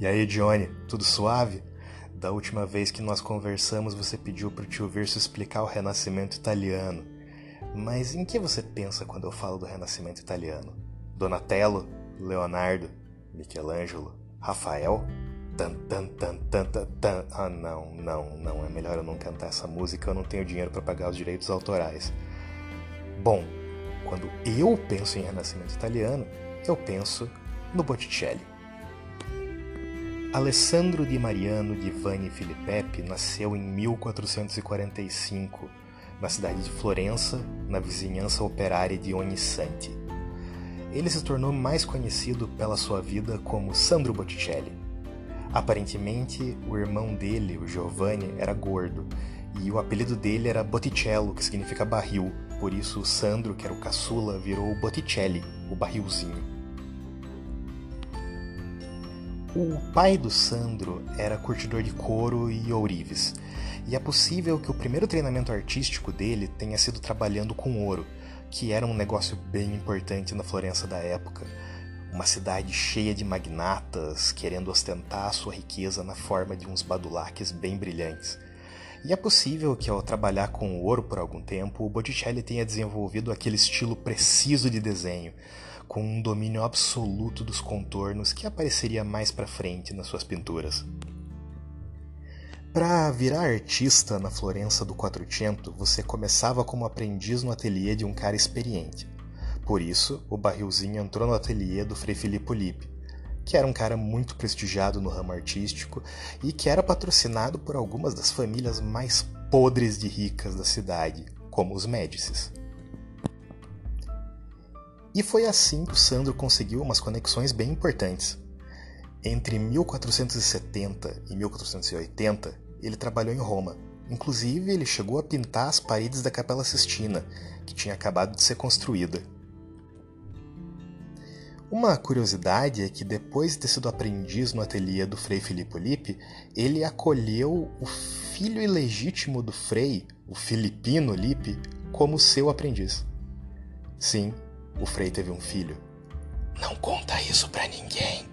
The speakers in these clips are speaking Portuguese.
E aí, Johnny, tudo suave? Da última vez que nós conversamos, você pediu para o tio Verso explicar o Renascimento italiano. Mas em que você pensa quando eu falo do Renascimento italiano? Donatello? Leonardo? Michelangelo? Rafael? Tan, tan, tan, tan, tan, tan. Ah, não, não, não. É melhor eu não cantar essa música, eu não tenho dinheiro para pagar os direitos autorais. Bom, quando eu penso em Renascimento italiano, eu penso no Botticelli. Alessandro di Mariano di Vanni Filippetti nasceu em 1445, na cidade de Florença, na vizinhança operária de Ognissanti. Ele se tornou mais conhecido pela sua vida como Sandro Botticelli. Aparentemente, o irmão dele, o Giovanni, era gordo, e o apelido dele era Botticello, que significa barril, por isso Sandro, que era o caçula, virou Botticelli, o barrilzinho. O pai do Sandro era curtidor de couro e ourives, e é possível que o primeiro treinamento artístico dele tenha sido trabalhando com ouro, que era um negócio bem importante na Florença da época. Uma cidade cheia de magnatas querendo ostentar sua riqueza na forma de uns badulaques bem brilhantes. E é possível que ao trabalhar com ouro por algum tempo, o Botticelli tenha desenvolvido aquele estilo preciso de desenho, com um domínio absoluto dos contornos que apareceria mais para frente nas suas pinturas. Para virar artista na Florença do Quattrocento, você começava como aprendiz no ateliê de um cara experiente. Por isso, o barrilzinho entrou no ateliê do Frei Filippo Lippi, que era um cara muito prestigiado no ramo artístico e que era patrocinado por algumas das famílias mais podres de ricas da cidade, como os Médicis. E foi assim que o Sandro conseguiu umas conexões bem importantes. Entre 1470 e 1480, ele trabalhou em Roma. Inclusive, ele chegou a pintar as paredes da Capela Sistina, que tinha acabado de ser construída. Uma curiosidade é que depois de ter sido aprendiz no ateliê do Frei Filippo Lippi, ele acolheu o filho ilegítimo do Frei, o Filipino Lippi, como seu aprendiz. Sim, o Frei teve um filho. Não conta isso para ninguém.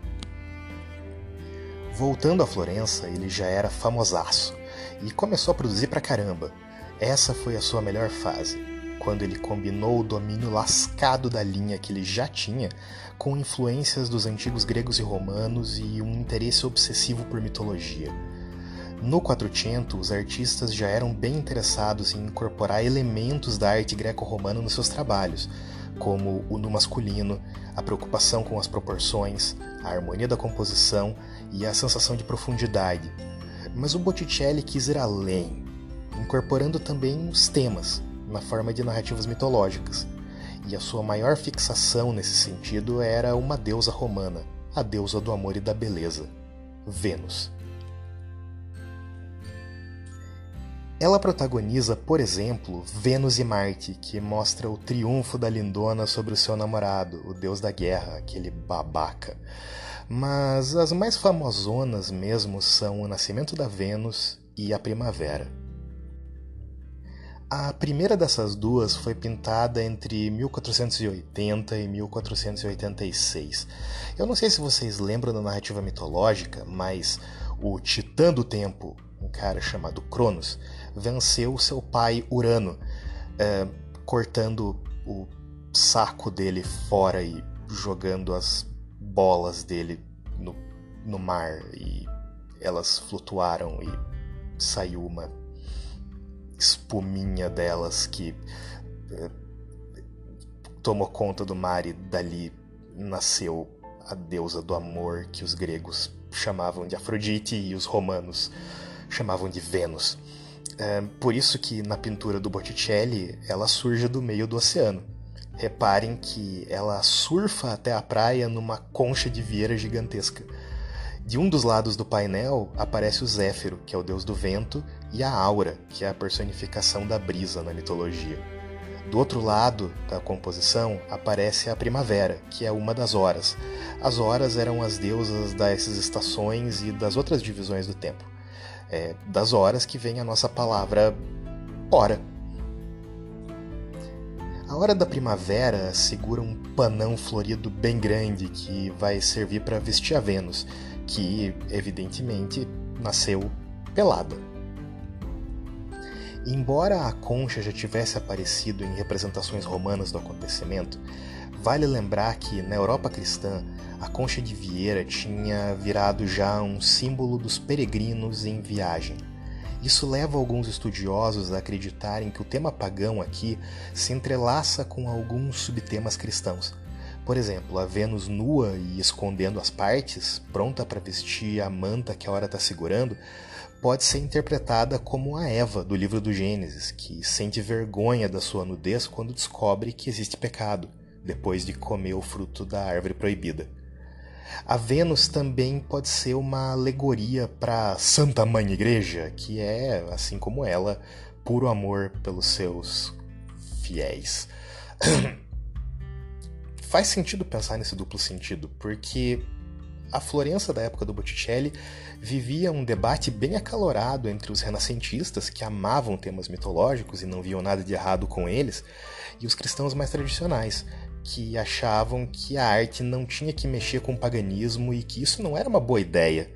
Voltando a Florença, ele já era famosaço e começou a produzir pra caramba. Essa foi a sua melhor fase, quando ele combinou o domínio lascado da linha que ele já tinha com influências dos antigos gregos e romanos e um interesse obsessivo por mitologia. No Quattrocento, os artistas já eram bem interessados em incorporar elementos da arte greco-romana nos seus trabalhos, como o no masculino, a preocupação com as proporções, a harmonia da composição e a sensação de profundidade. Mas o Botticelli quis ir além, incorporando também os temas, na forma de narrativas mitológicas. E a sua maior fixação nesse sentido era uma deusa romana, a deusa do amor e da beleza, Vênus. Ela protagoniza, por exemplo, Vênus e Marte, que mostra o triunfo da lindona sobre o seu namorado, o deus da guerra, aquele babaca. Mas as mais famosonas mesmo são o Nascimento da Vênus e a Primavera. A primeira dessas duas foi pintada entre 1480 e 1486. Eu não sei se vocês lembram da narrativa mitológica, mas o Titã do Tempo, um cara chamado Cronos, venceu seu pai Urano, é, cortando o saco dele fora e jogando as bolas dele no, no mar e elas flutuaram e saiu uma espuminha delas que é, tomou conta do mar e dali nasceu a deusa do amor que os gregos chamavam de Afrodite e os romanos chamavam de Vênus. É por isso que na pintura do Botticelli ela surge do meio do oceano. Reparem que ela surfa até a praia numa concha de vieira gigantesca. De um dos lados do painel aparece o Zéfiro, que é o deus do vento, e a Aura, que é a personificação da brisa na mitologia. Do outro lado da composição aparece a Primavera, que é uma das horas. As horas eram as deusas dessas estações e das outras divisões do tempo é, das horas que vem a nossa palavra hora. A hora da primavera segura um panão florido bem grande que vai servir para vestir a Vênus, que evidentemente nasceu pelada. Embora a concha já tivesse aparecido em representações romanas do acontecimento, vale lembrar que na Europa cristã a concha de Vieira tinha virado já um símbolo dos peregrinos em viagem. Isso leva alguns estudiosos a acreditarem que o tema pagão aqui se entrelaça com alguns subtemas cristãos. Por exemplo, a Vênus nua e escondendo as partes, pronta para vestir a manta que a hora está segurando, pode ser interpretada como a Eva do livro do Gênesis, que sente vergonha da sua nudez quando descobre que existe pecado, depois de comer o fruto da árvore proibida. A Vênus também pode ser uma alegoria para Santa Mãe Igreja, que é, assim como ela, puro amor pelos seus fiéis. Faz sentido pensar nesse duplo sentido, porque a Florença da época do Botticelli vivia um debate bem acalorado entre os renascentistas, que amavam temas mitológicos e não viam nada de errado com eles, e os cristãos mais tradicionais, que achavam que a arte não tinha que mexer com o paganismo e que isso não era uma boa ideia.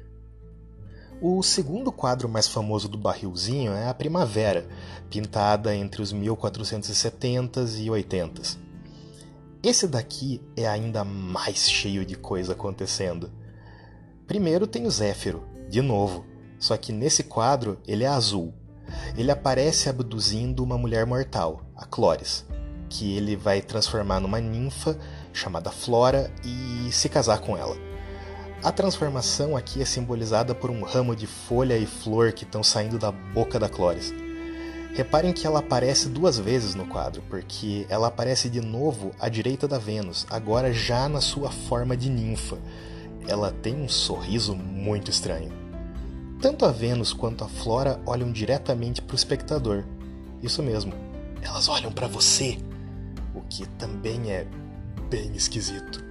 O segundo quadro mais famoso do barrilzinho é a Primavera, pintada entre os 1470s e 80s. Esse daqui é ainda mais cheio de coisa acontecendo. Primeiro tem o Zéfiro, de novo, só que nesse quadro ele é azul. Ele aparece abduzindo uma mulher mortal, a Cloris, que ele vai transformar numa ninfa chamada Flora e se casar com ela. A transformação aqui é simbolizada por um ramo de folha e flor que estão saindo da boca da Cloris. Reparem que ela aparece duas vezes no quadro, porque ela aparece de novo à direita da Vênus, agora já na sua forma de ninfa ela tem um sorriso muito estranho. Tanto a Vênus quanto a Flora olham diretamente para o espectador. Isso mesmo, elas olham para você, o que também é bem esquisito.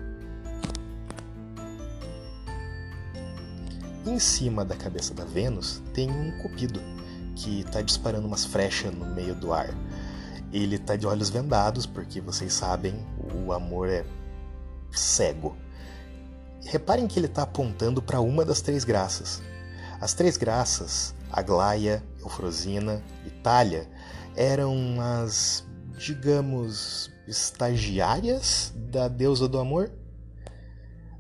Em cima da cabeça da Vênus tem um cupido que está disparando umas flechas no meio do ar. Ele está de olhos vendados porque vocês sabem, o amor é cego. Reparem que ele está apontando para uma das três graças. As três graças, Aglaia, Eufrosina e Talha, eram as, digamos, estagiárias da deusa do amor?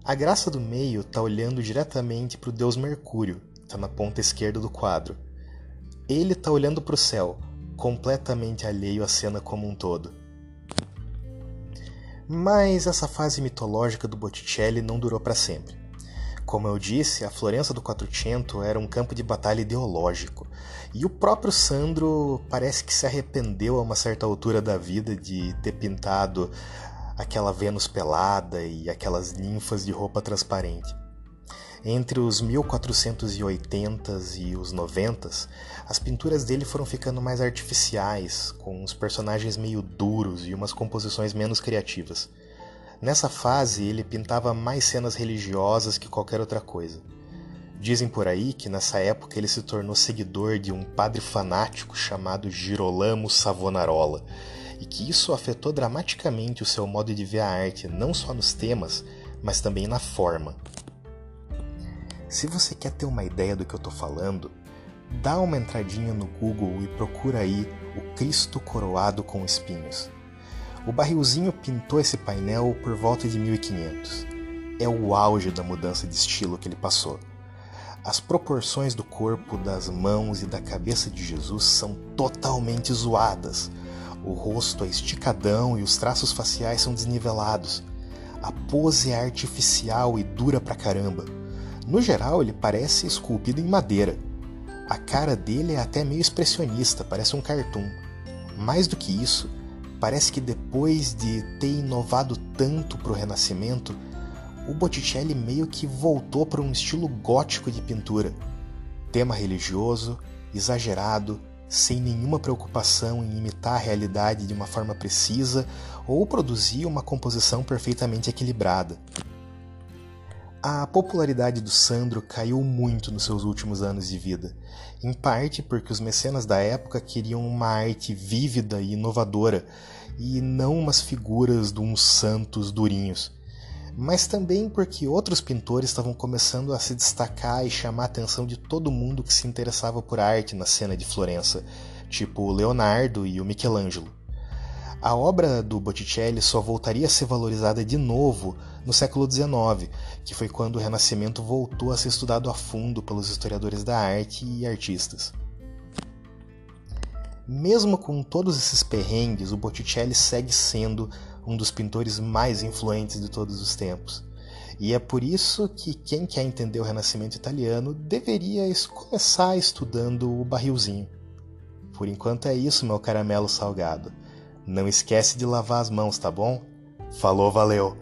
A graça do meio está olhando diretamente para o deus Mercúrio, está na ponta esquerda do quadro. Ele está olhando para o céu, completamente alheio à cena como um todo. Mas essa fase mitológica do Botticelli não durou para sempre. Como eu disse, a Florença do Quattrocento era um campo de batalha ideológico, e o próprio Sandro parece que se arrependeu a uma certa altura da vida de ter pintado aquela Vênus pelada e aquelas ninfas de roupa transparente. Entre os 1480s e os 90s, as pinturas dele foram ficando mais artificiais, com uns personagens meio duros e umas composições menos criativas. Nessa fase, ele pintava mais cenas religiosas que qualquer outra coisa. Dizem por aí que nessa época ele se tornou seguidor de um padre fanático chamado Girolamo Savonarola, e que isso afetou dramaticamente o seu modo de ver a arte, não só nos temas, mas também na forma. Se você quer ter uma ideia do que eu estou falando, dá uma entradinha no Google e procura aí o Cristo coroado com espinhos. O barrilzinho pintou esse painel por volta de 1500. É o auge da mudança de estilo que ele passou. As proporções do corpo, das mãos e da cabeça de Jesus são totalmente zoadas. O rosto é esticadão e os traços faciais são desnivelados. A pose é artificial e dura pra caramba. No geral, ele parece esculpido em madeira. A cara dele é até meio expressionista, parece um cartoon. Mais do que isso, parece que depois de ter inovado tanto para o Renascimento, o Botticelli meio que voltou para um estilo gótico de pintura. Tema religioso, exagerado, sem nenhuma preocupação em imitar a realidade de uma forma precisa ou produzir uma composição perfeitamente equilibrada. A popularidade do Sandro caiu muito nos seus últimos anos de vida, em parte porque os mecenas da época queriam uma arte vívida e inovadora, e não umas figuras de uns santos durinhos. mas também porque outros pintores estavam começando a se destacar e chamar a atenção de todo mundo que se interessava por arte na cena de Florença, tipo Leonardo e o Michelangelo. A obra do Botticelli só voltaria a ser valorizada de novo no século XIX, que foi quando o Renascimento voltou a ser estudado a fundo pelos historiadores da arte e artistas. Mesmo com todos esses perrengues, o Botticelli segue sendo um dos pintores mais influentes de todos os tempos. E é por isso que quem quer entender o Renascimento italiano deveria começar estudando o barrilzinho. Por enquanto é isso, meu caramelo salgado. Não esquece de lavar as mãos, tá bom? Falou, valeu!